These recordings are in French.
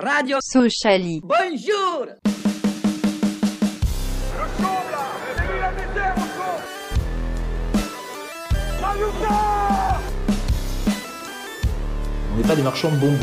Radio Sociali. Bonjour On n'est pas des marchands de bonbons.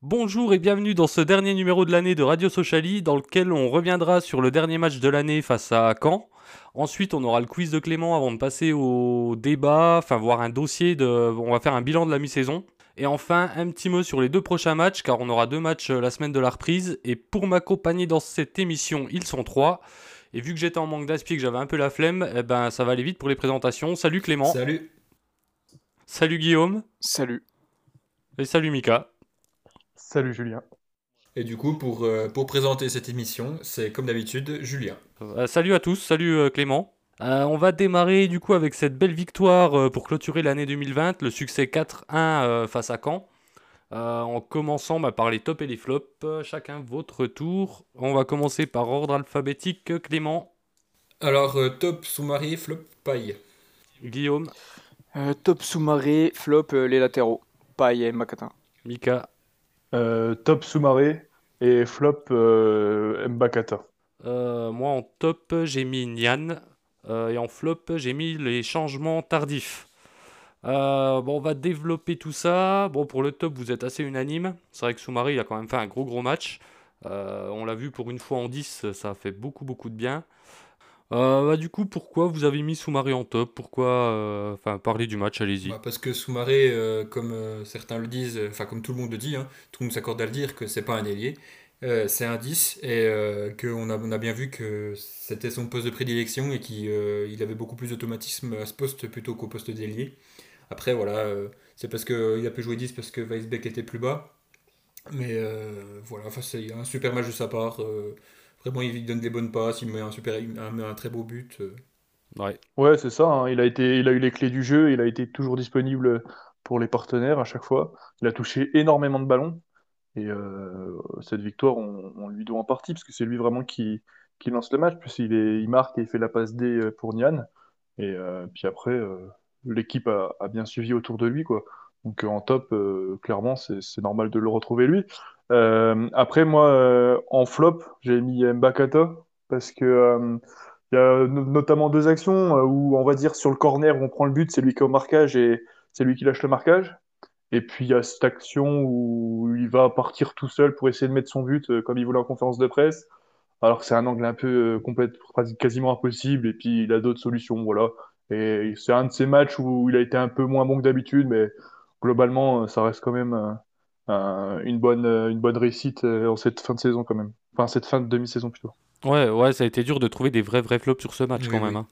Bonjour et bienvenue dans ce dernier numéro de l'année de Radio Sociali dans lequel on reviendra sur le dernier match de l'année face à Caen. Ensuite, on aura le quiz de Clément avant de passer au débat, enfin voir un dossier de on va faire un bilan de la mi-saison. Et enfin, un petit mot sur les deux prochains matchs car on aura deux matchs euh, la semaine de la reprise et pour m'accompagner dans cette émission, ils sont trois. Et vu que j'étais en manque d'aspect que j'avais un peu la flemme, eh ben ça va aller vite pour les présentations. Salut Clément. Salut. Salut Guillaume. Salut. Et salut Mika. Salut Julien. Et du coup, pour, euh, pour présenter cette émission, c'est comme d'habitude Julien. Euh, salut à tous, salut euh, Clément. Euh, on va démarrer du coup avec cette belle victoire euh, pour clôturer l'année 2020, le succès 4-1 euh, face à Caen. Euh, en commençant bah, par les tops et les flops, Euh, chacun votre tour. On va commencer par ordre alphabétique. Clément, Alors, euh, top, sous-marie, flop, paille. Guillaume, Euh, top sous-marée, flop euh, les latéraux. Paille et Makata. Mika, Euh, top Soumaré et flop euh, Mbakata. Euh, moi en top j'ai mis Nian Euh, et en flop j'ai mis les changements tardifs. Bon, on va développer tout ça. Bon, pour le top, vous êtes assez unanime. C'est vrai que Soumari, il a quand même fait un gros gros match. On l'a vu pour une fois en 10, ça fait beaucoup beaucoup de bien. Euh, bah, du coup, pourquoi vous avez mis Soumari en top? Pourquoi euh, Enfin, parlez du match, allez-y. Bah, parce que Soumaré, euh, comme certains le disent, enfin comme tout le monde le dit, hein, tout le monde s'accorde à le dire que c'est pas un ailier, c'est un 10 et qu'on a, bien vu que c'était son poste de prédilection et qu'il il avait beaucoup plus d'automatisme à ce poste plutôt qu'au poste d'ailier. Après, voilà, c'est parce qu'il a pu jouer 10 parce que Weisbeck était plus bas. Mais voilà, c'est un super match de sa part. Euh, vraiment, il donne des bonnes passes, il met un, super, un très beau but. euh. Ouais. Ouais, c'est ça. hein, Il a été, il a eu les clés du jeu. Il a été toujours disponible pour les partenaires à chaque fois. Il a touché énormément de ballons. Et euh, cette victoire, on, on lui doit en partie parce que c'est lui vraiment qui, qui lance le match. Puis il est, il marque et il fait la passe D pour Nian. Et euh, puis après, euh, l'équipe a, a bien suivi autour de lui, quoi. Donc euh, en top, euh, clairement, c'est normal de le retrouver lui. Euh, après, moi, en flop, j'ai mis Mbakata parce que il y a no- notamment deux actions où on va dire sur le corner où on prend le but, c'est lui qui est au marquage et c'est lui qui lâche le marquage. Et puis il y a cette action où il va partir tout seul pour essayer de mettre son but comme il voulait en conférence de presse, alors que c'est un angle un peu complète, quasi- quasiment impossible. Et puis il a d'autres solutions, voilà. Et c'est un de ces matchs où il a été un peu moins bon que d'habitude, mais globalement, euh, ça reste quand même euh, un- une bonne, euh, une bonne réussite euh, en cette fin de saison quand même. Enfin, cette fin de demi-saison plutôt. Ouais, ouais, ça a été dur de trouver des vrais vrais flops sur ce match Oui, quand oui. même. hein.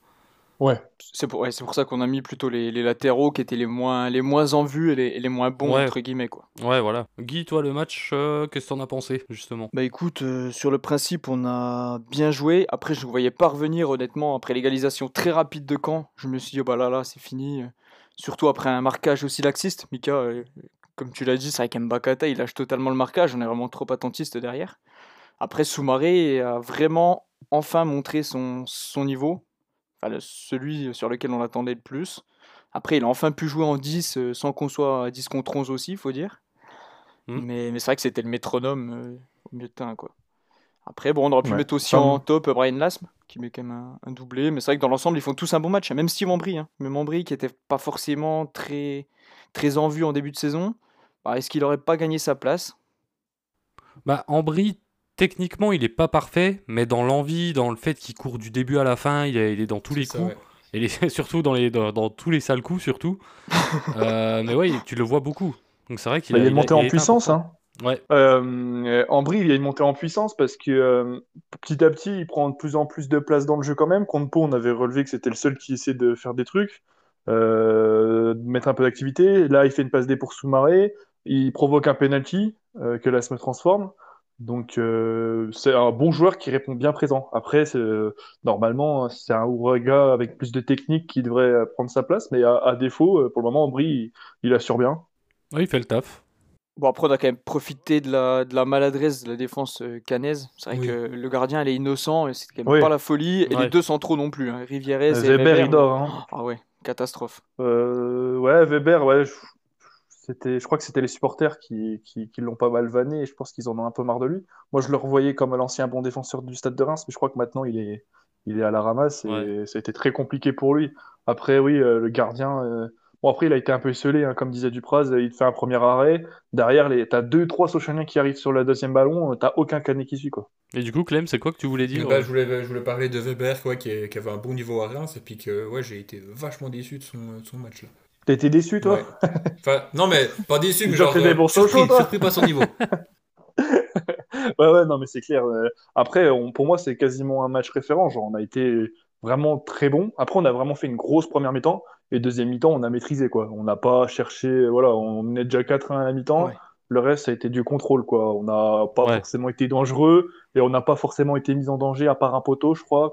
Ouais. C'est pour, ouais, pour ça qu'on a mis plutôt les, les latéraux qui étaient les moins, les moins en vue et les, moins bons, Ouais. entre guillemets, quoi. Ouais, voilà. Guy, toi, le match, euh, qu'est-ce que t'en as pensé, justement? Bah écoute, euh, sur le principe, on a bien joué. Après, je ne voyais pas revenir, honnêtement, après l'égalisation très rapide de Caen. Je me suis dit, oh bah là, là, c'est fini. Surtout après un marquage aussi laxiste. Mika, euh, comme tu l'as dit, c'est vrai qu'Mbakata, il lâche totalement le marquage. On est vraiment trop attentiste derrière. Après, Soumaré a vraiment enfin montré son, son niveau. Enfin, celui sur lequel on l'attendait le plus. Après, il a enfin pu jouer en 10 euh, sans qu'on soit à 10 contre 11 aussi, il faut dire. Hmm. Mais, mais c'est vrai que c'était le métronome euh, au milieu de terrain, quoi. Après, bon, on aurait pu Ouais. mettre aussi Enfin, en top Brian Lasme, qui met quand même un, un doublé. Mais c'est vrai que dans l'ensemble, ils font tous un bon match. hein. Même Steve Ambry, hein. même Ambry qui était pas forcément très, très en vue en début de saison. Bah, Est-ce qu'il aurait pas gagné sa place? Bah, Ambry, techniquement, il est pas parfait, mais dans l'envie, dans le fait qu'il court du début à la fin, il est, il est dans tous les ça, coups. ouais. Et les- surtout dans, les, dans, dans tous les sales coups, surtout. Euh, mais ouais, tu le vois beaucoup. Donc c'est vrai qu'il Bah, il a en puissance, hein. Ouais, Euh, Ambry, il y a une montée en puissance parce que euh, petit à petit, il prend de plus en plus de place dans le jeu quand même. Contre on avait relevé que c'était le seul qui essayait de faire des trucs, euh, de mettre un peu d'activité. Là, il fait une passe D pour Soumaré, il provoque un penalty euh, que l'AS me transforme. Donc, c'est un bon joueur qui répond bien présent. Après, normalement, c'est un Ouraga avec plus de technique qui devrait prendre sa place, mais à, à défaut, pour le moment, Ambry, il, il assure bien. Ouais, il fait le taf. Bon, après, on a quand même profité de la, de la maladresse de la défense euh, canaise. C'est vrai Oui. que le gardien, il est innocent et c'est quand même Oui. pas la folie. Et Ouais. les deux centraux non plus. Hein. Rivieres et Weber, il dort. hein. Ah ouais, Catastrophe. Euh, ouais, Weber, ouais, je, c'était, je crois que c'était les supporters qui, qui, qui l'ont pas mal vanné et je pense qu'ils en ont un peu marre de lui. Moi, je le revoyais comme l'ancien bon défenseur du Stade de Reims, mais je crois que maintenant il est, il est à la ramasse et Ouais. ça a été très compliqué pour lui. Après, oui, euh, le gardien. euh, Bon, après, il a été un peu esselé, hein, comme disait Dupraz, il te fait un premier arrêt. Derrière, les... t'as deux, trois Sochaliens qui arrivent sur le deuxième ballon, euh, t'as aucun canet qui suit, quoi. Et du coup, Clem, c'est quoi que tu voulais dire Bah, je, voulais, je voulais parler de Weber quoi, qui, est- qui avait un bon niveau à Reims et puis que ouais, j'ai été vachement déçu de son, de son match là. T'as été déçu, toi? Ouais. Enfin, non mais pas déçu, mais genre fait des euh, bons surpris, toi surpris par son niveau. Ouais, ouais, non, mais c'est clair. euh, Après, on- pour moi, c'est quasiment un match référent. Genre, on a été vraiment très bon. Après, on a vraiment fait une grosse première mi-temps. Et deuxième mi-temps, on a maîtrisé, quoi. On n'a pas cherché. Voilà, on menait déjà 4-1 à la mi-temps. Ouais. Le reste, ça a été du contrôle, quoi. On n'a pas Ouais. forcément été dangereux. Et on n'a pas forcément été mis en danger, à part un poteau, je crois.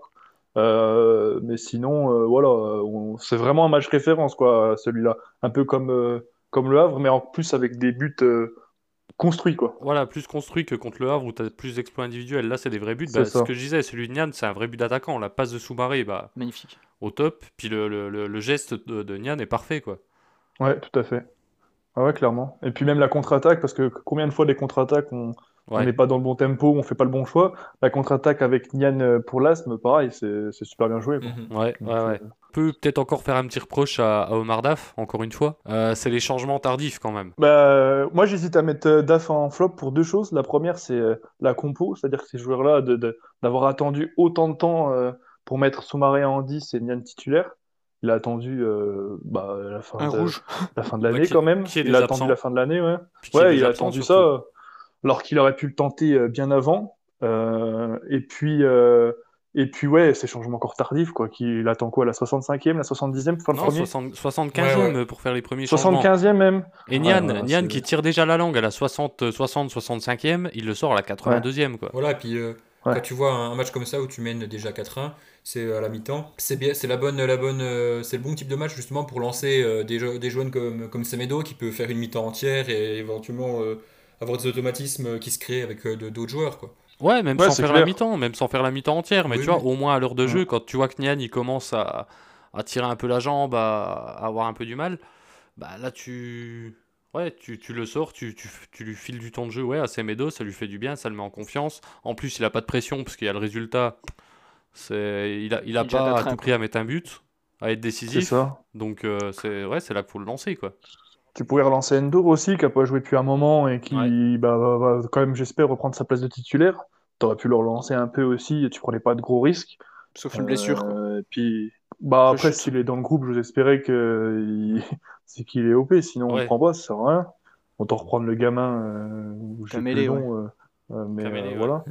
Euh, mais sinon, euh, voilà, on- c'est vraiment un match référence, quoi, celui-là. Un peu comme, euh, comme le Havre, mais en plus avec des buts euh, construits, quoi. Voilà, plus construit que contre le Havre où tu as plus d'exploits individuels. Là, c'est des vrais buts. C'est Bah, ce que je disais, celui de Nian, c'est un vrai but d'attaquant. La passe de Soumaré, bah, Magnifique. au top. Puis le, le, le- le geste de, de Nian est parfait, quoi. Ouais, tout à fait. Ah ouais, clairement. Et puis même la contre-attaque, parce que combien de fois des contre-attaques, on Ouais. n'est pas dans le bon tempo, on fait pas le bon choix. La contre-attaque avec Nian euh, pour l'Asthme, pareil, c'est c'est super bien joué. quoi. Mhm. Ouais, Donc, ouais, ouais. Peut peut-être encore faire un petit reproche à, à Omar Daf, encore une fois. Euh, c'est les changements tardifs, quand même. Bah, euh, moi, j'hésite à mettre euh, Daf en flop pour deux choses. La première, c'est la compo, c'est-à-dire que ces joueurs-là, de, de- d'avoir attendu autant de temps euh, pour mettre Soumaré en 10 et Nian titulaire. Il a attendu euh, bah, la fin Un de, rouge. la fin de l'année quand même. qui Il a absents. attendu la fin de l'année, ouais. Ouais, il a attendu surtout. ça, alors qu'il aurait pu le tenter euh, bien avant. Euh, et puis, euh, et puis ouais, ces changements encore tardifs, quoi. Qu'il attend quoi, la 65e, la 70e pour faire le Non, premier 60 75e Ouais, pour faire les premiers changements. 75e même. Et Nian, Ouais, ouais, Nian qui tire déjà la langue à la 60, 60 65e, il le sort à la 82e, quoi. Voilà, et puis euh, Ouais. quand tu vois un, match comme ça où tu mènes déjà 4-1, c'est à la mi-temps, c'est bien, c'est la bonne, la bonne, euh, c'est le bon type de match justement pour lancer euh, des, jeunes comme, comme Semedo qui peut faire une mi-temps entière et éventuellement euh, avoir des automatismes qui se créent avec euh, de- d'autres joueurs quoi. Ouais, même Ouais, sans c'est faire clair. la mi-temps, même sans faire la mi-temps entière, mais Oui, tu vois, oui. au moins à l'heure de Ouais. jeu, quand tu vois que Nian il commence à, à tirer un peu la jambe, à, à avoir un peu du mal, bah là tu. Ouais, tu, tu le sors, tu, tu, tu lui files du temps de jeu, ouais, à Semedo, ça lui fait du bien, ça le met en confiance. En plus, il a pas de pression, parce qu'il y a le résultat. C'est, il a, il a Il pas à 4-1, tout prix à mettre un but, à être C'est décisif. ça. Donc, euh, c'est ouais, c'est là qu'il faut le lancer, quoi. Tu pourrais relancer Endur aussi, qui n'a pas joué depuis un moment et qui Ouais. bah, va, va quand même, j'espère, reprendre sa place de titulaire. T'aurais pu le relancer un peu aussi, et tu prenais pas de gros risques. Sauf une blessure. quoi. Euh, et puis, bah, Après, s'il est dans le groupe, j'ose espérer que il- c'est qu'il est OP, sinon on le prend pas, ça sert à rien. Autant reprendre le gamin, euh, nom, euh, euh, mais euh, voilà.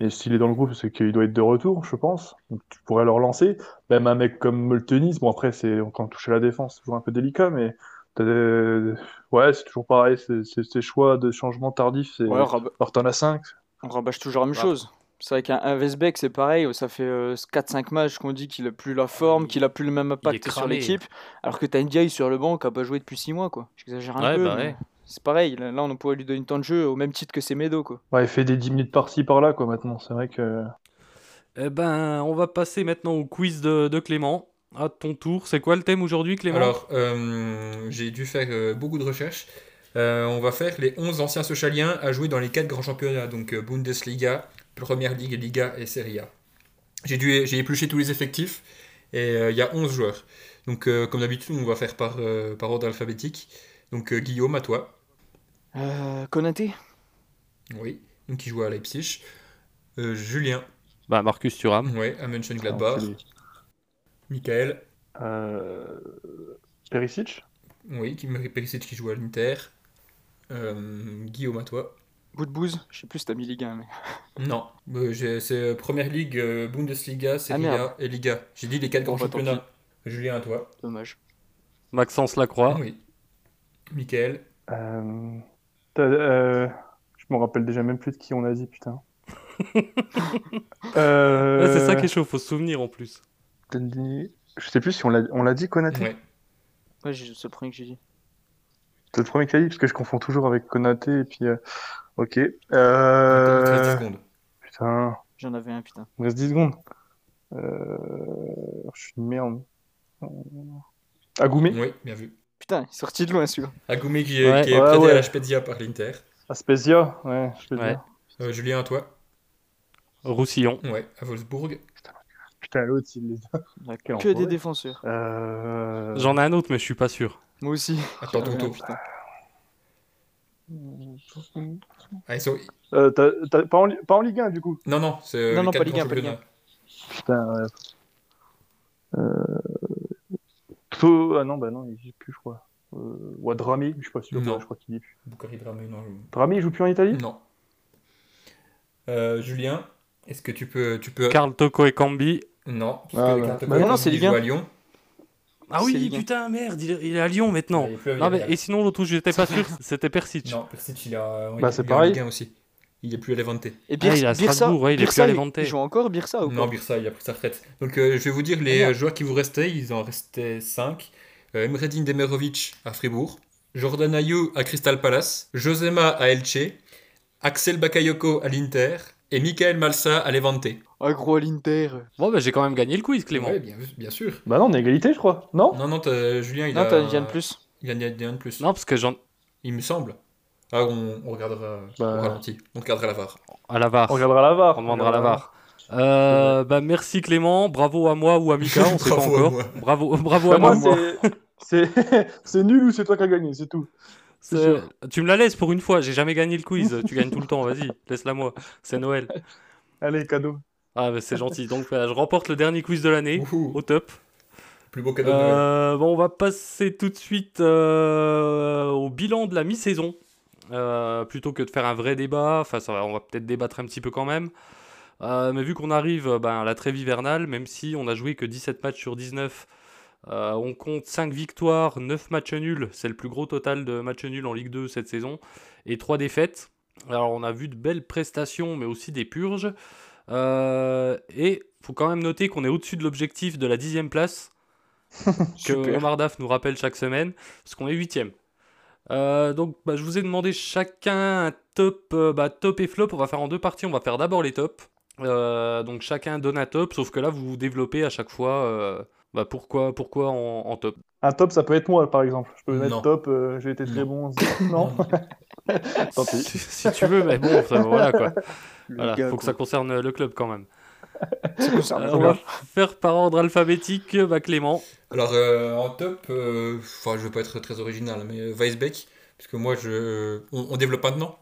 Et s'il est dans le groupe, c'est qu'il doit être de retour, je pense. Donc tu pourrais le relancer. Même un mec comme Moltenis, bon après, c'est quand on touche à la défense, c'est toujours un peu délicat, mais ouais, c'est toujours pareil, ces choix de changement tardif, c'est... Ouais, on, rab- Alors t'en as 5, on rabâche toujours la même chose. C'est vrai qu'un un Vesbeck, c'est pareil. Ça fait 4-5 matchs qu'on dit qu'il a plus la forme, qu'il a plus le même impact sur l'équipe. Alors que t'as Ndiaye sur le banc qui a pas joué depuis 6 mois. quoi. J'exagère un Ouais, peu. bah mais ouais. C'est pareil. Là, là, on pourrait lui donner une temps de jeu au même titre que Semedo. Quoi. ouais, il fait des 10 minutes par-ci, par-là, quoi, maintenant. C'est vrai que... Eh ben, on va passer maintenant au quiz de, de Clément. À ton tour, c'est quoi le thème aujourd'hui, Clément? Alors, euh, j'ai dû faire euh, beaucoup de recherches. Euh, on va faire les 11 anciens Sochaliens à jouer dans les 4 grands championnats, donc euh, Bundesliga, Première Ligue, Liga et Serie A. J'ai dû, j'ai épluché tous les effectifs et euh, il y a 11 joueurs. Donc, euh, comme d'habitude, on va faire par, euh, par ordre alphabétique. Donc, euh, Guillaume, à toi. Euh, Konaté? Oui. Donc, qui joue à Leipzig. Euh, Julien, Bah, Marcus Thuram. ouais, à Mönchengladbach. lui. Michael, Euh... Perisic oui, qui Perisic qui joue à l'Inter. Euh, Guillaume, à toi. Boudbouz Je sais plus si t'as mis Ligue 1. Mais... Non, euh, c'est Première Ligue, Bundesliga, Serie merde. A et Liga. J'ai dit les quatre grands bah, championnats. Julien, à toi. Dommage. Maxence Lacroix. Oui. Michael. Euh... euh, Je me rappelle déjà même plus de qui on a dit, putain. euh... Ouais, c'est ça qui est chaud, faut se souvenir en plus. Denis- Je sais plus si on l'a on l'a dit, Konaté. Ouais. C'est le premier que j'ai dit. C'est le premier qu'il a dit, parce que je confonds toujours avec Konaté, et puis... euh, Ok. Encore 13 Euh... secondes. Putain, J'en avais un, putain. il reste 10 secondes. Euh... Je suis une merde. Agoumé Oui, bien vu. Putain, il est sorti de loin celui-là. Agoumé qui est, Ouais. qui est Ouais, prêté ouais. à la Spezia par l'Inter. Aspezia, ouais, je peux Ouais. dire. Euh, Julien, à toi Roussillon. Ouais, à Wolfsburg. Putain, l'autre, il que enfoiré. des défenseurs. Euh... J'en ai un autre, mais je suis pas sûr. Moi aussi. Attends ton Putain. Ah, sont- Euh, t'as- t'as- pas, en, pas en Ligue 1, du coup. Non, non, c'est euh, Non, non, pas Ligue grands 1, pas Ligue championnats. Putain, ouais. Euh... Ah non, bah non, il joue plus, je crois. Euh... Ouais, Drami, je suis pas sûr. Non. je crois qu'il est plus. Bucari Dramé, non. Drami, il joue plus en Italie? Non. Euh, Julien, est-ce que tu peux. Tu peux... Carl Toko et Cambi. Non, parce Ah, que bah. Non, c'est il Ligue joue 1. à Lyon. Ah oui, putain, merde, il est, à Lyon maintenant. Plus Non, mais, et sinon, l'autre où j'étais pas sûr, c'était Persic. Non, Persic, il a. ouais, Bah, il c'est pareil. Ligue 1 aussi. Il est plus à Levante. Et Ah, Birs- il est à Birsa, Strasbourg, ouais, il est Birsa, plus à Levante. il joue encore Birsa ou Non, pas Birsa, il a pris sa retraite. Donc, euh, je vais vous dire les merde. euh, joueurs qui vous restaient. Il en restait 5. Euh, Emredin Demerovic à Fribourg. Jordan Ayou à Crystal Palace. Josema à Elche. Axel Bakayoko à l'Inter. Et Michael Malsa à Levante. Ah, gros à l'Inter. Bon, bah, j'ai quand même gagné le quiz, Clément. Ouais, bien, bien sûr. Bah non, on est égalité, je crois. Non Non, non, t'as- Julien, il Non, a. t'as une de plus. Il a de plus. Non, parce que j'en. Il me semble. Ah, on, on regardera Bah. au ralenti. On regardera la VAR. À la VAR. On regardera la VAR. On demandera la VAR. Euh, bah, merci Clément, bravo à moi ou à Mika, on sait pas Bravo à encore. moi. Bravo, bravo à moi. c'est nul ou c'est toi qui as gagné, c'est tout. Tu me la laisses pour une fois, j'ai jamais gagné le quiz, tu gagnes tout le temps, vas-y, laisse-la moi, c'est Noël. Allez, cadeau. Ah bah, c'est gentil, donc je remporte le dernier quiz de l'année, au top. Plus beau cadeau de Noël. Euh, bon, on va passer tout de suite euh, au bilan de la mi-saison. Euh, plutôt que de faire un vrai débat, enfin ça va, on va peut-être débattre un petit peu quand même. Euh, mais vu qu'on arrive ben, à la trêve hivernale, même si on a joué que 17 matchs sur 19, euh, on compte 5 victoires, 9 matchs nuls, c'est le plus gros total de matchs nuls en Ligue 2 cette saison, et 3 défaites. Alors on a vu de belles prestations, mais aussi des purges. Euh, et faut quand même noter qu'on est au-dessus de l'objectif de la dixième place que. Omar Daf nous rappelle chaque semaine, parce qu'on est huitième. Euh, donc bah, je vous ai demandé chacun un top, bah, top et flop. On va faire en deux parties. On va faire d'abord les tops. Donc chacun donne un top, sauf que là vous vous développez à chaque fois. Euh, bah, pourquoi, pourquoi en, en top? Un top, ça peut être moi, par exemple. Je peux Non. mettre top, euh, j'ai été très bon. Non Tant pis. si, si tu veux, mais bon, ça, voilà quoi. Le Voilà, gars, faut que ça concerne le club quand même. Concerne Euh, on va faire par ordre alphabétique. Bah, Clément. Alors, euh, en top, euh, enfin, je veux pas être très original, mais euh, Weisbeck, parce que moi, je. On, on développe maintenant.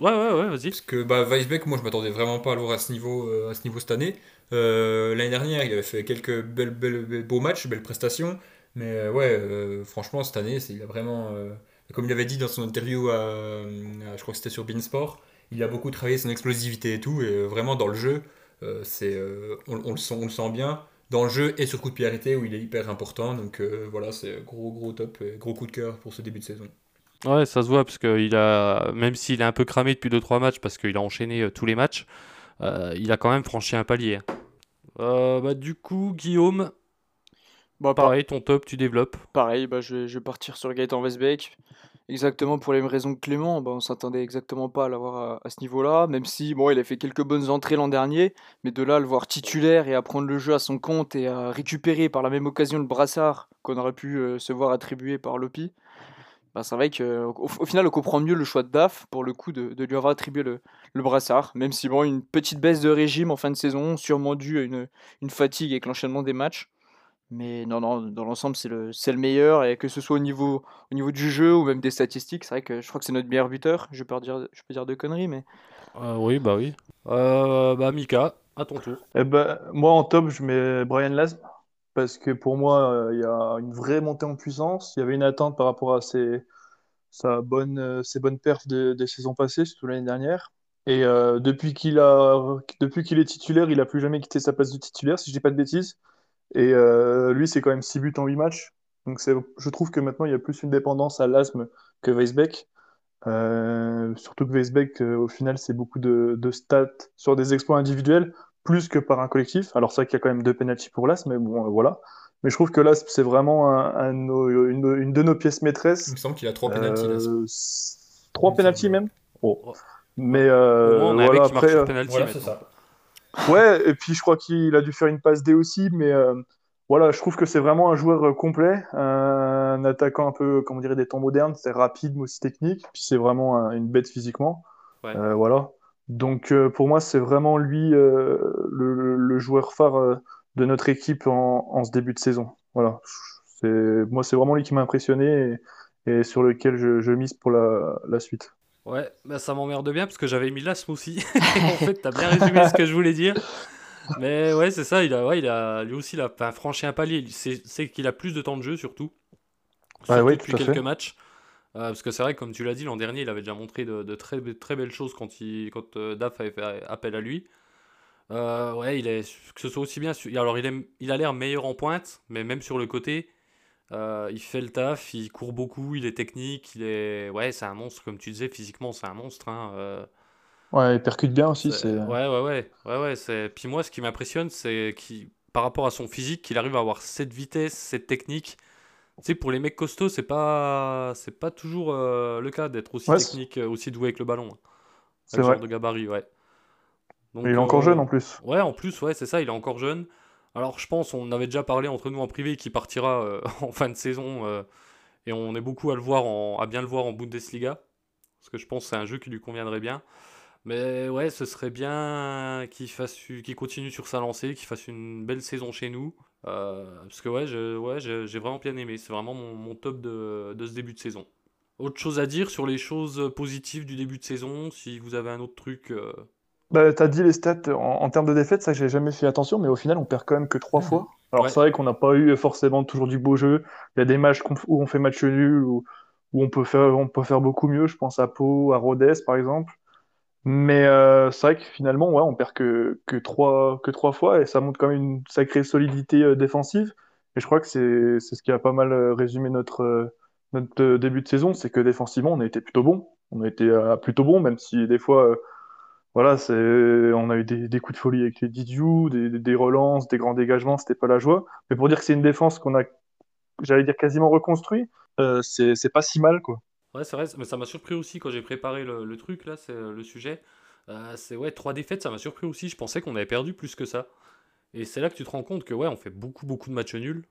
Ouais, ouais, ouais, vas-y. Parce que bah, Weisbeck, moi, je m'attendais vraiment pas à le voir à ce niveau, euh, à ce niveau cette année. Euh, L'année dernière, il avait fait quelques belles, belles- beaux matchs, belles prestations. Mais euh, ouais, franchement, cette année, il a vraiment. comme il avait dit dans son interview, à, je crois que c'était sur Beansport, il a beaucoup travaillé son explosivité et tout. Et vraiment, dans le jeu, c'est, on, le sent, on le sent bien. Dans le jeu et sur coup de pied où il est hyper important. Donc voilà, c'est gros, gros top et gros coup de cœur pour ce début de saison. Ouais, ça se voit parce que il a, même s'il est un peu cramé depuis 2-3 matchs parce qu'il a enchaîné euh, tous les matchs, euh, il a quand même franchi un palier. Euh, bah, du coup, Guillaume, Bah, par- pareil, ton top, tu développes. Pareil, bah, je, vais, je vais partir sur Gaëtan Westbeck. Exactement pour les mêmes raisons que Clément. Bah, on s'attendait exactement pas à l'avoir à, à ce niveau-là. Même si, bon, il a fait quelques bonnes entrées l'an dernier. Mais de là, à le voir titulaire et à prendre le jeu à son compte et à récupérer par la même occasion le brassard qu'on aurait pu euh, se voir attribuer par Lopi. Bah, c'est vrai qu'au au final, on comprend mieux le choix de DAF pour le coup de, de lui avoir attribué le, le brassard. Même si, bon, une petite baisse de régime en fin de saison, sûrement due à une, une fatigue avec l'enchaînement des matchs. Mais non, non, dans l'ensemble, c'est le, c'est le meilleur. Et que ce soit au niveau, au niveau du jeu ou même des statistiques, c'est vrai que je crois que c'est notre meilleur buteur. Je peux dire, je peux dire de conneries, mais Euh, oui, bah oui. Euh, bah, Mika, à ton tour. Eh ben, moi, en top, je mets Brian Lasme. Parce que pour moi, euh, il y a une vraie montée en puissance. Il y avait une attente par rapport à ses, euh, bonnes perfs de- des saisons passées, surtout l'année dernière. Et euh, depuis qu'il est titulaire, il a plus jamais quitté sa place de titulaire, si je dis pas de bêtises. Et lui, c'est quand même 6 buts en 8 matchs. Donc je trouve que maintenant, il y a plus une dépendance à Lasme que Weisbeck. Surtout que Weisbeck, au final, c'est beaucoup de stats sur des exploits individuels, plus que par un collectif. Alors c'est vrai qu'il y a quand même deux penalties pour Lasme, mais bon, euh, voilà. Mais je trouve que Lasme, c'est vraiment un, un une, une de nos pièces Il maîtresses. me semble qu'il a trois pénaltys là. Euh, trois Il semble. même? Oh. Mais euh, on a un voilà, mec qui marque après, sur euh, penalty Voilà, ça. Ouais, et puis je crois qu'il a dû faire une passe D aussi, mais euh, voilà, je trouve que c'est vraiment un joueur complet, un attaquant un peu, comment dirait, des temps modernes, c'est rapide mais aussi technique, puis c'est vraiment un- une bête physiquement. Ouais. Euh, voilà. Donc euh, pour moi, c'est vraiment lui euh, le, le joueur phare euh, de notre équipe en, en ce début de saison. Voilà. Moi, c'est vraiment lui qui m'a impressionné et, et sur lequel je, je mise pour la, la suite. Ouais, bah ça m'emmerde bien parce que j'avais mis l'asthme aussi. En fait, t'as bien résumé ce que je voulais dire. Mais ouais, c'est ça, il a, ouais, il a, lui aussi, il a franchi un palier. C'est qu'il a plus de temps de jeu, surtout. Ah oui, depuis quelques fait. matchs. Euh, parce que c'est vrai, que, comme tu l'as dit, l'an dernier, il avait déjà montré de, de très, très belles choses quand, il, quand euh, Daf avait fait appel à lui. Euh, ouais, il est, que ce soit aussi bien. Alors, il, est, il a l'air meilleur en pointe, mais même sur le côté, il fait le taf, il court beaucoup, il est technique, il est. Ouais, c'est un monstre, comme tu disais, physiquement, c'est un monstre. hein, Ouais, il percute bien aussi. c'est- C'est... Ouais, ouais, ouais. ouais, ouais c'est... Puis moi, ce qui m'impressionne, c'est qu'il, par rapport à son physique, qu'il arrive à avoir cette vitesse, cette technique. Tu sais, pour les mecs costauds, c'est pas, c'est pas toujours euh, le cas d'être aussi Ouais, technique, euh, aussi doué avec le ballon. hein. C'est vrai. genre de gabarit, ouais. Donc, il est encore euh, jeune en plus. Ouais, en plus, ouais, c'est ça, il est encore jeune. Alors, je pense, on avait déjà parlé entre nous en privé qu'il partira euh, en fin de saison et on est beaucoup à le voir en, à bien le voir en Bundesliga parce que je pense que c'est un jeu qui lui conviendrait bien. Mais ouais, ce serait bien qu'il fasse, qu'il continue sur sa lancée, qu'il fasse une belle saison chez nous. Euh, parce que ouais, je, ouais, je- j'ai vraiment bien aimé. C'est vraiment mon, mon top de, de ce début de saison. Autre chose à dire sur les choses positives du début de saison, si vous avez un autre truc. euh, Bah, t'as dit les stats en, en termes de défaite, ça j'ai jamais fait attention, mais au final on perd quand même que trois fois. Alors Ouais. c'est vrai qu'on n'a pas eu forcément toujours du beau jeu. Il y a des matchs où on fait match nul, où, où on peut faire, on peut faire beaucoup mieux. Je pense à Pau, à Rodez par exemple. Mais euh, c'est vrai que finalement, ouais, on perd que, trois, que trois fois et ça montre quand même une sacrée solidité euh, défensive. Et je crois que c'est, ce qui a pas mal euh, résumé notre, notre début de saison, c'est que défensivement on a été plutôt bon. On a été plutôt bon, même si des fois. voilà, on a eu des, coups de folie avec les Didiou, des, des- relances, des grands dégagements, c'était pas la joie. Mais pour dire que c'est une défense qu'on a, j'allais dire quasiment reconstruit, euh, c'est, c'est pas si mal, quoi. Ouais, c'est vrai, mais ça m'a surpris aussi quand j'ai préparé le, le truc, là, c'est euh, le sujet. Euh, c'est ouais, trois défaites, ça m'a surpris aussi. Je pensais qu'on avait perdu plus que ça. Et c'est là que tu te rends compte que ouais, on fait beaucoup, beaucoup de matchs nuls.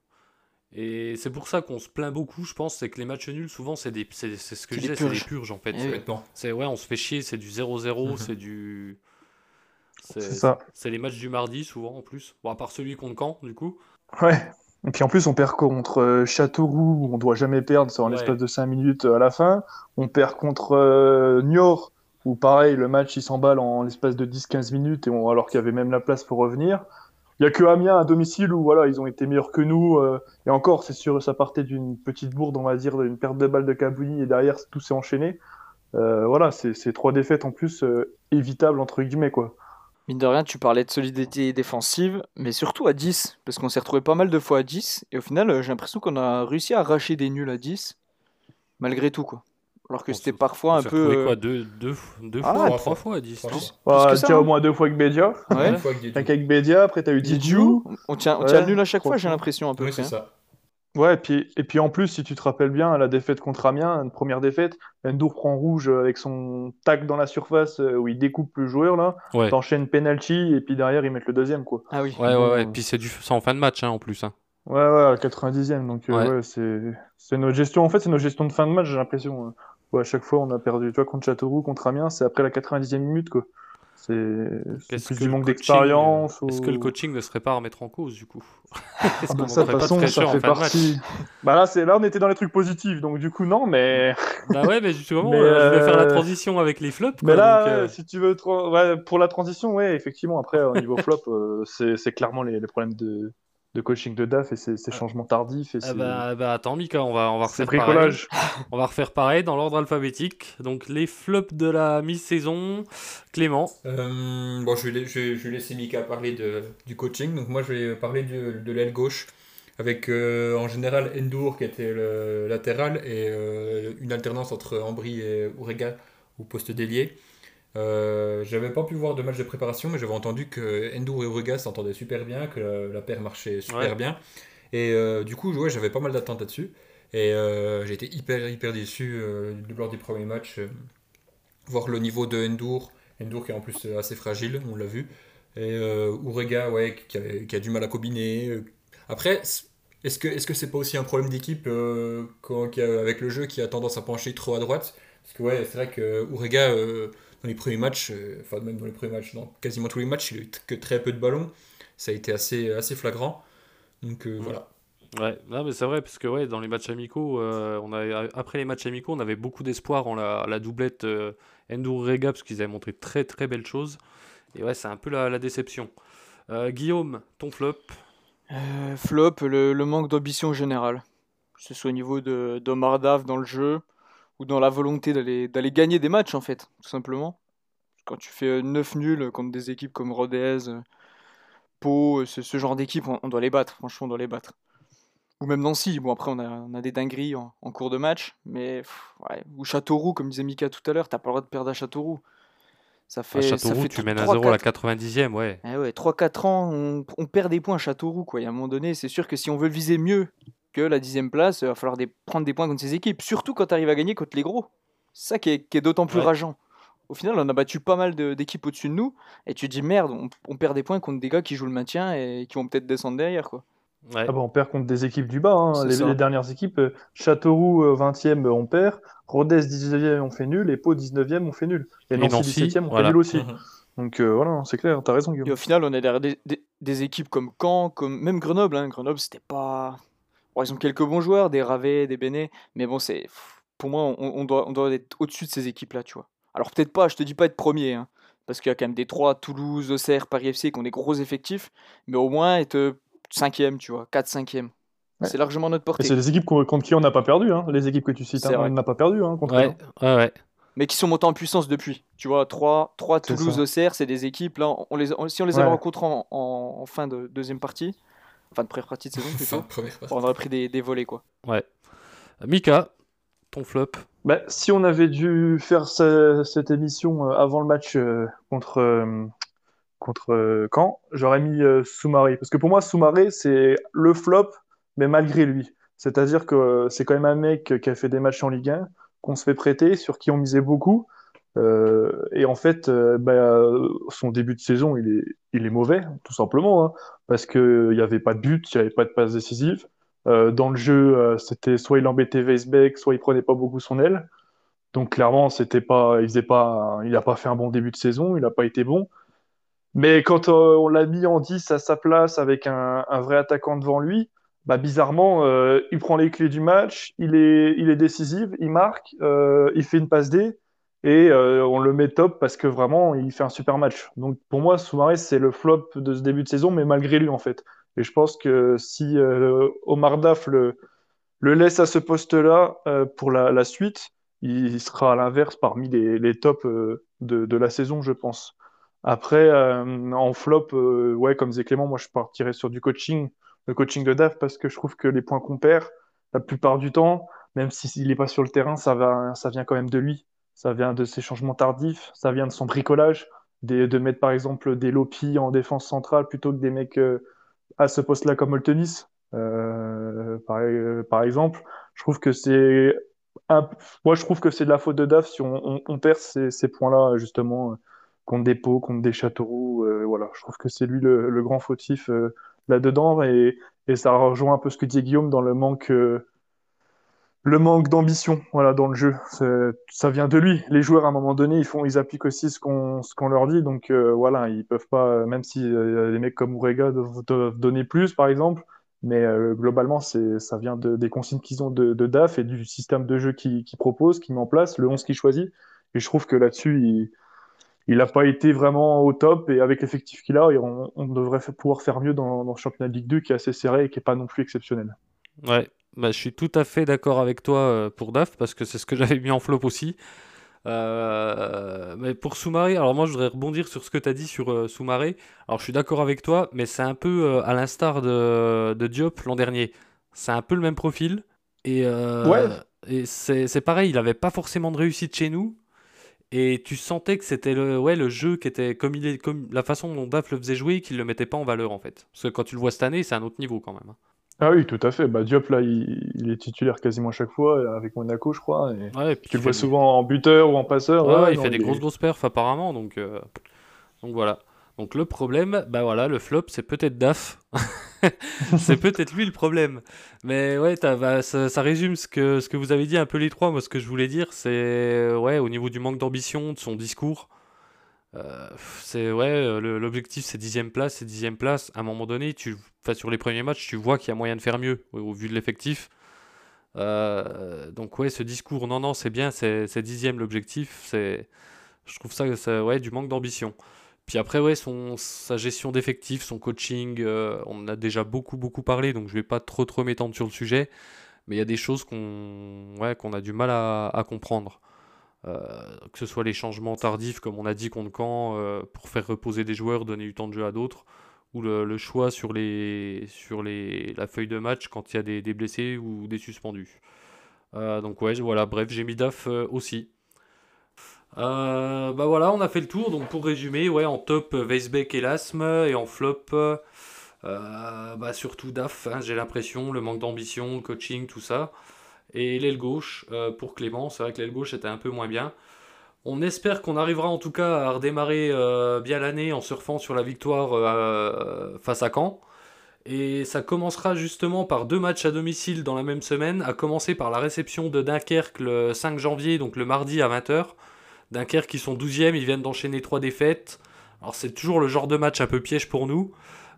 Et c'est pour ça qu'on se plaint beaucoup, je pense, c'est que les matchs nuls, souvent, c'est des, c'est, c'est ce que C'est je disais, c'est des purges. en fait. Eh oui. C'est- ouais, on se fait chier, c'est du 0-0, Mhm. c'est du. C'est, C'est ça. c'est les matchs du mardi, souvent en plus. Bon, à part celui contre Caen, du coup. Ouais. Et puis en plus, on perd contre euh, Châteauroux, où on doit jamais perdre, c'est en Ouais. l'espace de 5 minutes euh, à la fin. On perd contre euh, Niort, où pareil, le match il s'emballe en l'espace de 10-15 minutes, et on- alors qu'il y avait même la place pour revenir. Il y a que Amiens à domicile où voilà, ils ont été meilleurs que nous. euh, et encore, c'est sûr, ça partait d'une petite bourde, on va dire, d'une perte de balle de Kabouni, et derrière, tout s'est enchaîné. Euh, voilà, c'est trois défaites en plus évitables, entre guillemets, quoi. Mine de rien, tu parlais de solidité défensive, mais surtout à 10, parce qu'on s'est retrouvé pas mal de fois à 10, et au final, euh, j'ai l'impression qu'on a réussi à arracher des nuls à 10, malgré tout, quoi. Alors que On c'était parfois on un s'est peu. retrouvé euh, quoi, deux, deux, deux Ah, fois, trois trois fois. à 10. Trois non fois. Bah, que ça, déjà hein. au moins deux fois avec Bédia. Ouais. Une fois avec Didiou. Avec avec Bédia, après t'as eu Didiou. On tient, on Ouais, tient le nul à chaque fois, j'ai l'impression, un peu Oui, c'est hein. ça. Ouais, et puis, et puis en plus, si tu te rappelles bien, la défaite contre Amiens, une première défaite, Endour prend rouge avec son tac dans la surface euh, où il découpe le joueur là, Ouais. t'enchaînes penalty et puis derrière ils mettent le deuxième quoi. Ah oui. Ouais, ouais, ouais. euh, Puis c'est du... c'est en fin de match, hein, en plus. hein. Ouais, ouais, à la 90e, donc euh, Ouais. ouais, c'est c'est notre gestion. En fait, c'est notre gestion de fin de match, j'ai l'impression. hein. Ouais, à chaque fois, on a perdu. Tu vois, contre Châteauroux, contre Amiens, c'est après la 90e minute quoi. C'est plus du manque d'expérience. euh, Est-ce ou- que le coaching ne serait pas à remettre en cause, du coup Ah Est-ce bah qu'on ça, de manquerait toute pas de façon, fraîcheur ça en fait de match partie. Bah là, c'est là, on était dans les trucs positifs, donc du coup non, mais. Bah ouais, mais justement, Mais, euh, je voulais faire la euh, transition avec les flops. Mais là, donc, euh, si tu veux, ouais, pour la transition, ouais, effectivement. Après, au niveau flop, c'est c'est clairement les, les problèmes de, de coaching de DAF et ces ces changements tardifs et ah ces bah, bah attends, Mika, on va, on va refaire pareil. On va refaire pareil dans l'ordre alphabétique. Donc les flops de la mi-saison. Clément. Euh, bon, je vais, je, vais- je vais laisser Mika parler de, du coaching. Donc moi, je vais parler de, de l'aile gauche avec euh, en général Endur qui était le latéral et euh, une alternance entre Ambry et Ourega au poste d'ailier. Euh, j'avais pas pu voir de match de préparation, mais j'avais entendu que Endur et Ourega s'entendaient super bien, que la, la paire marchait super Ouais. bien. Et euh, du coup, ouais, j'avais pas mal d'attentes là-dessus. Et euh, j'ai été hyper, hyper déçu euh, lors des premiers matchs. voir le niveau de Endur. Endur qui est en plus assez fragile, on l'a vu. Et Urega, ouais, qui a, qui a du mal à combiner. Après, est-ce que est-ce que c'est pas aussi un problème d'équipe avec le jeu qui a tendance à pencher trop à droite? Parce que ouais, c'est vrai que Urega, dans les premiers matchs, euh, enfin même dans les premiers matchs, dans quasiment tous les matchs, il a eu que très peu de ballons. Ça a été assez, assez flagrant. Donc voilà. Ouais, non, mais c'est vrai, parce que ouais, dans les matchs amicaux, on a, après les matchs amicaux, on avait beaucoup d'espoir en la, la doublette Endur-Rega, parce qu'ils avaient montré très très belles choses. Et ouais, c'est un peu la, la déception. Guillaume, ton flop? Euh, flop, le, manque d'ambition générale. Que ce soit au niveau de d'Omar Dav dans le jeu ou dans la volonté d'aller d'aller gagner des matchs en fait, tout simplement. Quand tu fais 9 nuls contre des équipes comme Rodez, Pau, ce, genre d'équipe, on, doit les battre, franchement on doit les battre. Ou même Nancy, bon après on a, on a des dingueries en, cours de match, mais ou Châteauroux, comme disait Mika tout à l'heure, t'as pas le droit de perdre à Châteauroux. Ça fait, Châteauroux, tu mènes à 0 à la 90e, ouais. Eh ouais 3-4 ans, on, perd des points à Châteauroux. Quoi. Et à un moment donné, c'est sûr que si on veut viser mieux que la 10 place, il va falloir prendre des points contre ces équipes. Surtout quand tu arrives à gagner contre les gros. C'est ça qui est, d'autant plus rageant. Au final, on a battu pas mal d'équipes au-dessus de nous. Et tu te dis, merde, on, on, perd des points contre des gars qui jouent le maintien et qui vont peut-être descendre derrière. quoi. Ah bah, on perd contre des équipes du bas. Hein. Les, dernières équipes, euh, Châteauroux 20e, euh, on perd. Rodez 19e, on fait nul. Et Pau 19e, on fait nul. Et, Nancy, 17e, on fait nul aussi. Mhm. Donc euh, voilà, c'est clair, t'as raison Guillaume. Et au final, on est derrière des, équipes comme Caen, comme même Grenoble. Hein. Grenoble, c'était pas. Ils ont quelques bons joueurs, des Ravet, des Béné, mais bon, c'est pour moi, on, doit, on doit être au-dessus de ces équipes-là, tu vois. Alors peut-être pas, je te dis pas être premier, hein, parce qu'il y a quand même des 3, Toulouse, Auxerre, Paris FC qui ont des gros effectifs, mais au moins être cinquième, tu vois, 4 5 C'est largement notre portée. C'est des équipes contre qui on n'a pas perdu, hein. les équipes que tu cites, hein, on n'a pas perdu hein, contre ouais, ouais, Mais qui sont montées en puissance depuis. Tu vois, 3, 3 Toulouse, Auxerre, c'est des équipes, là, on les, si on les avait rencontrées en, fin de deuxième partie, enfin de première partie de saison plutôt, on aurait pris des, des volets, quoi. Ouais. Mika, ton flop bah, Si on avait dû faire cette émission euh, avant le match euh, contre, euh, contre euh, Caen, j'aurais mis euh, Soumaré. Parce que pour moi, Soumaré, c'est le flop, mais malgré lui. C'est-à-dire que c'est quand même un mec qui a fait des matchs en Ligue 1, qu'on se fait prêter, sur qui on misait beaucoup. Euh, et en fait, bah, son début de saison, il est, il est mauvais, tout simplement, hein, parce qu'il n'y avait pas de but, il n'y avait pas de passe décisive. dans le jeu, c'était soit il embêtait Weisbeck, soit il prenait pas beaucoup son aile. Donc clairement, c'était pas, il faisait pas, il n'a pas fait un bon début de saison, il n'a pas été bon. Mais quand euh, on l'a mis en 10 à sa place avec un, vrai attaquant devant lui, bah, bizarrement, euh, il prend les clés du match, il est, il est décisif, il marque, euh, il fait une passe D et euh, on le met top parce que vraiment, il fait un super match. Donc pour moi, Soumaré, c'est le flop de ce début de saison, mais malgré lui en fait. Et je pense que si euh, Omar Daf le, le, laisse à ce poste-là pour la, suite, il sera à l'inverse parmi les, les tops de, de la saison, je pense. Après, euh, en flop, euh, ouais, comme disait Clément, moi je partirais sur du coaching, le coaching de DAF, parce que je trouve que les points qu'on perd, la plupart du temps, même s'il n'est pas sur le terrain, ça, va, ça vient quand même de lui. Ça vient de ses changements tardifs, ça vient de son bricolage, de mettre par exemple des Lopi en défense centrale plutôt que des mecs euh, à ce poste-là comme Oltenis, par, par, exemple. Je trouve que c'est moi je trouve que c'est de la faute de DAF si on, on, perd ces, points-là justement contre des pots, contre des châteaux. Euh, voilà, je trouve que c'est lui le, grand fautif euh, là-dedans et, ça rejoint un peu ce que dit Guillaume dans le manque, euh, le manque d'ambition, voilà, dans le jeu. Ça vient de lui. Les joueurs à un moment donné, ils font, ils appliquent aussi ce qu'on leur dit, donc voilà, ils peuvent pas, même si les mecs comme Urega doivent, donner plus, par exemple. Mais globalement, c'est, ça vient de, des consignes qu'ils ont de, DAF et du système de jeu qu'ils proposent, qu'ils met en place, le 11 qu'ils choisit. Et je trouve que là-dessus, il, il n'a pas été vraiment au top et avec l'effectif qu'il a, on, devrait pouvoir faire mieux dans, le championnat de Ligue 2 qui est assez serré et qui n'est pas non plus exceptionnel. Ouais, bah, je suis tout à fait d'accord avec toi euh, pour DAF parce que c'est ce que j'avais mis en flop aussi. Euh, mais pour Soumaré, alors moi je voudrais rebondir sur ce que tu as dit sur euh, Soumaré. Alors je suis d'accord avec toi, mais c'est un peu à l'instar de, de, Diop l'an dernier. C'est un peu le même profil. Et, ouais. et c'est pareil, il n'avait pas forcément de réussite chez nous. Et tu sentais que c'était le, ouais, le jeu qui était comme, il est, comme la façon dont Daf le faisait jouer, qu'il le mettait pas en valeur en fait. Parce que quand tu le vois cette année, c'est un autre niveau quand même. Hein. Ah oui, tout à fait. Bah, Diop, là, il, est titulaire quasiment à chaque fois, avec Monaco, je crois. Et tu le vois souvent en buteur ou en passeur. Ouais, il fait des grosses, grosses perfs apparemment. Donc, euh, donc voilà. Donc le problème, bah voilà, le flop, c'est peut-être DAF. c'est peut-être lui le problème. Mais ouais, bah, ça, résume ce que, ce que vous avez dit un peu les trois. Moi, ce que je voulais dire, c'est ouais, au niveau du manque d'ambition, de son discours. Euh, c'est ouais, l'objectif c'est dixième place, c'est dixième place. À un moment donné, tu, sur les premiers matchs, tu vois qu'il y a moyen de faire mieux au, vu de l'effectif. Euh, donc ouais, ce discours, non, non, c'est bien, c'est dixième l'objectif. C'est, je trouve ça, ouais, du manque d'ambition. Puis après, ouais, son, sa gestion d'effectifs, son coaching, euh, on en a déjà beaucoup, beaucoup parlé, donc je vais pas trop, trop m'étendre sur le sujet. Mais il y a des choses qu'on ouais, qu'on a du mal à comprendre. Euh, que ce soit les changements tardifs, comme on a dit contre Caen, euh, pour faire reposer des joueurs, donner du temps de jeu à d'autres, ou le, le, choix sur, les, sur les, la feuille de match quand il y a des, blessés ou des suspendus. donc ouais, voilà, bref, j'ai mis DAF aussi. Euh, bah voilà, on a fait le tour. Donc pour résumer, ouais, en top, Weisbeck et l'asthme. Et en flop, euh, bah surtout DAF, hein, j'ai l'impression, le manque d'ambition, coaching, tout ça. Et l'aile gauche, euh, pour Clément, c'est vrai que l'aile gauche était un peu moins bien. On espère qu'on arrivera en tout cas à redémarrer bien l'année en surfant sur la victoire face à Caen. Et ça commencera justement par deux matchs à domicile dans la même semaine, à commencer par la réception de Dunkerque le 5 janvier, donc le mardi à 20h. Dunkerque qui sont 12e, ils viennent d'enchaîner trois défaites. Alors c'est toujours le genre de match un peu piège pour nous.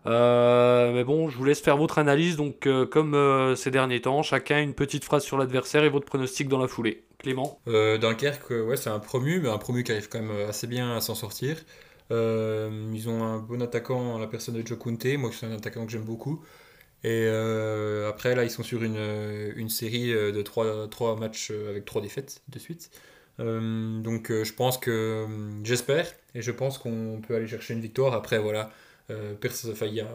Euh, mais bon, je vous laisse faire votre analyse. Donc, euh, comme euh, ces derniers temps, chacun une petite phrase sur l'adversaire et votre pronostic dans la foulée. Clément? Dunkerque, ouais, c'est un promu, mais un promu qui arrive quand même assez bien à s'en sortir. ils ont un bon attaquant, la personne de Joe Kunte. Moi, c'est un attaquant que j'aime beaucoup. Et après, là, ils sont sur une, série de 3, 3 matchs avec 3 défaites de suite. Donc je pense que j'espère et je pense qu'on peut aller chercher une victoire. Après voilà,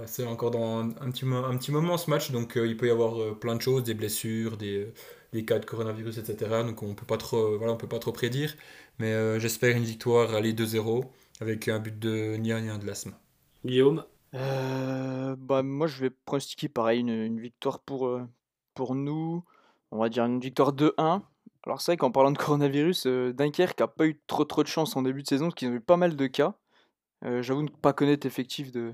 c'est encore dans un, petit, un petit moment ce match, donc il peut y avoir plein de choses, des blessures, des, des, cas de coronavirus, etc. Donc on peut pas trop, voilà, on peut pas trop prédire. Mais j'espère une victoire aller 2-0 avec un but de Nia de l'asthme. Guillaume? Bah, Moi je vais pronostiquer pareil une, une victoire pour, pour nous. On va dire une victoire 2-1 alors c'est vrai qu'en parlant de coronavirus, euh, Dunkerque n'a pas eu trop trop de chance en début de saison, parce qu'ils ont eu pas mal de cas. Euh, j'avoue ne pas connaître l'effectif de,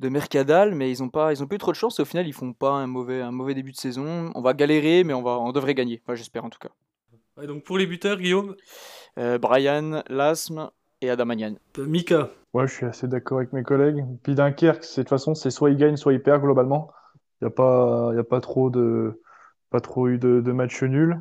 de Mercadal, mais ils n'ont pas, ils ont pas eu trop de chance. Et au final, ils font pas un mauvais, un mauvais début de saison. On va galérer, mais on, va, on devrait gagner. Enfin, j'espère en tout cas. donc pour les buteurs, Guillaume? Euh, Brian, Lasme et Adamanian. Mika? Ouais, je suis assez d'accord avec mes collègues. Puis Dunkerque, de toute façon, c'est soit ils gagnent, soit ils perdent globalement. Il n'y a, pas, a pas trop de pas trop eu de, de matchs nuls.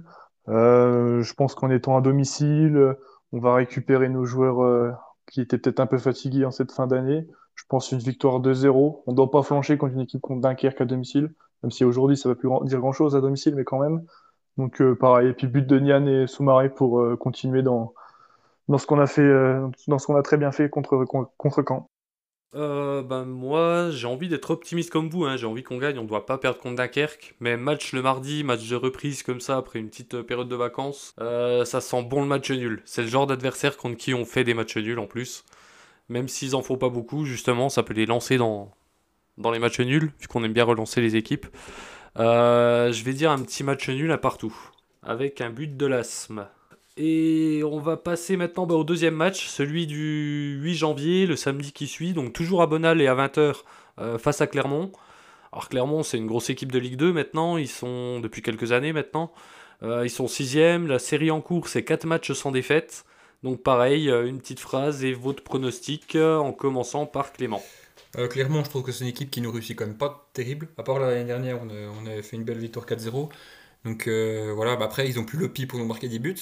Euh, je pense qu'en étant à domicile, on va récupérer nos joueurs euh, qui étaient peut-être un peu fatigués en cette fin d'année. Je pense une victoire 2-0. On ne doit pas flancher contre une équipe contre Dunkerque à domicile, même si aujourd'hui ça ne va plus dire grand-chose à domicile, mais quand même. Donc euh, pareil, et puis but de Nian et Soumaré pour continuer dans, dans ce qu'on a fait, dans ce qu'on a très bien fait contre, contre Caen. Euh, ben moi, j'ai envie d'être optimiste comme vous. Hein. J'ai envie qu'on gagne. On ne doit pas perdre contre Dunkerque. Mais match le mardi, match de reprise comme ça après une petite euh, période de vacances, euh, ça sent bon le match nul. C'est le genre d'adversaire contre qui on fait des matchs nuls en plus. Même s'ils en font pas beaucoup, justement, ça peut les lancer dans, dans les matchs nuls, puisqu'on aime bien relancer les équipes. je vais dire un petit match nul à partout, avec un but de l'asthme. Et on va passer maintenant bah, au deuxième match, celui du 8 janvier, le samedi qui suit, donc toujours à Bonal et à 20h euh, face à Clermont. Alors Clermont, c'est une grosse équipe de Ligue 2 maintenant, ils sont depuis quelques années maintenant. Euh, ils sont sixième, la série en cours c'est 4 matchs sans défaite. Donc pareil, euh, une petite phrase et votre pronostic en commençant par Clément. Clermont, je trouve que c'est une équipe qui nous réussit quand même pas terrible. À part l'année dernière, on, avait fait une belle victoire 4-0. Donc voilà, bah, après ils ont plus le pied pour nous marquer des buts.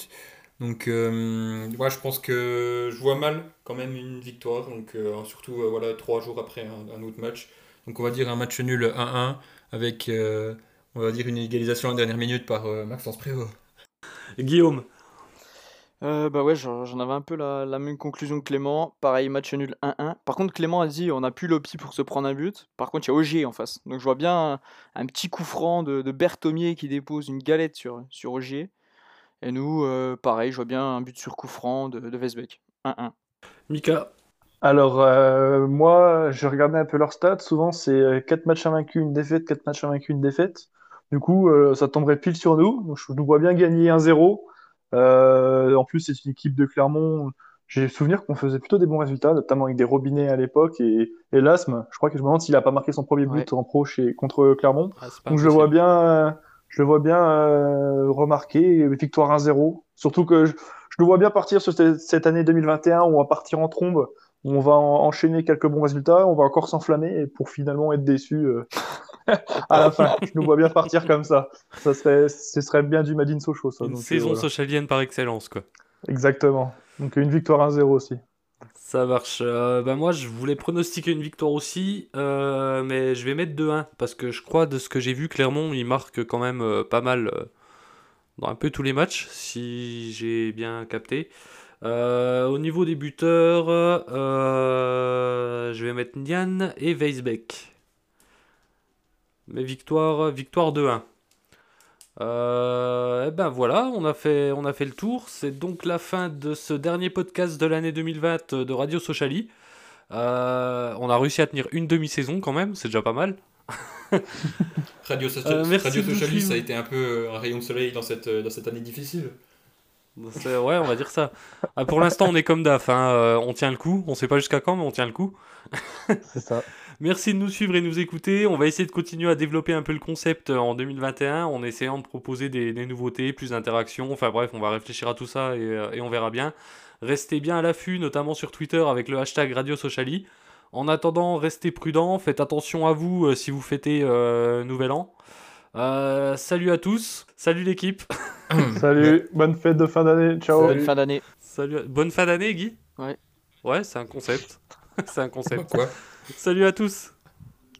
Donc, euh, je pense que je vois mal quand même une victoire. Donc, euh, surtout euh, voilà, trois jours après un, autre match. Donc, on va dire un match nul 1-1 avec, on va dire, une égalisation en dernière minute par Maxence Prévost. Guillaume bah ouais, j'en avais un peu la, même conclusion que Clément. Pareil, match nul 1-1. Par contre, Clément a dit on n'a plus l'opti pour se prendre un but. Par contre, il y a Ogier en face. Donc je vois bien un, petit coup franc de, de Berthomier qui dépose une galette sur, sur Ogier. Et nous, euh, pareil, je vois bien un but sur coup franc de, de 1-1. Mika Alors, euh, moi, je regardais un peu leurs stats. Souvent, c'est 4 euh, matchs invaincus, une défaite, 4 matchs invaincus, une défaite. Du coup, ça tomberait pile sur nous. Donc, je nous vois bien gagner 1-0. en plus, c'est une équipe de Clermont. j'ai souvenir qu'on faisait plutôt des bons résultats, notamment avec des robinets à l'époque et, et l'asthme. Je crois que je me demande s'il a pas marqué son premier but en pro chez, contre Clermont. Ah, Donc je le vois bien, je le vois bien euh, remarquer victoire 1-0. Surtout que je, je le vois bien partir sur cette, cette année 2021 où on va partir en trombe, où on va en- enchaîner quelques bons résultats, on va encore s'enflammer pour finalement être déçu euh, à la fin. Je nous vois bien partir comme ça. Ça serait, ce serait bien du Madine Sochaux, ça. Une Donc, euh, saison voilà. socialienne par excellence, quoi. Exactement. Donc une victoire 1-0 aussi. Ça marche. Euh, bah moi, je voulais pronostiquer une victoire aussi, euh, mais je vais mettre 2-1 parce que je crois de ce que j'ai vu, Clermont, il marque quand même euh, pas mal dans un peu tous les matchs, si j'ai bien capté. Au niveau des buteurs, je vais mettre Nian et Weisbeck. Mais victoire, victoire 2-1. Euh, et ben voilà, on a fait, on a fait le tour. C'est donc la fin de ce dernier podcast de l'année 2020 de Radio Sociali. Euh, on a réussi à tenir une demi-saison quand même, c'est déjà pas mal. Radio, Euh, Radio suivre. ça a été un peu euh, un rayon de soleil dans cette, euh, dans cette année difficile. Ouais, on va dire ça. Ah, pour l'instant, on est comme DAF. hein, euh, on tient le coup. On sait pas jusqu'à quand, mais on tient le coup. C'est ça. Merci de nous suivre et nous écouter. On va essayer de continuer à développer un peu le concept euh, en 2021 en essayant de proposer des, des nouveautés, plus d'interactions. Enfin bref, on va réfléchir à tout ça et, euh, et on verra bien. Restez bien à l'affût, notamment sur Twitter avec le hashtag Radio Sociali. En attendant, restez prudents, faites attention à vous euh, si vous fêtez euh, Nouvel An. Euh, salut à tous, salut l'équipe, Salut, bonne fête de fin d'année. Ciao. Bonne fin d'année. salut, bonne fin d'année Guy. Ouais. Ouais, c'est un concept. c'est un concept. Quoi? Salut à tous.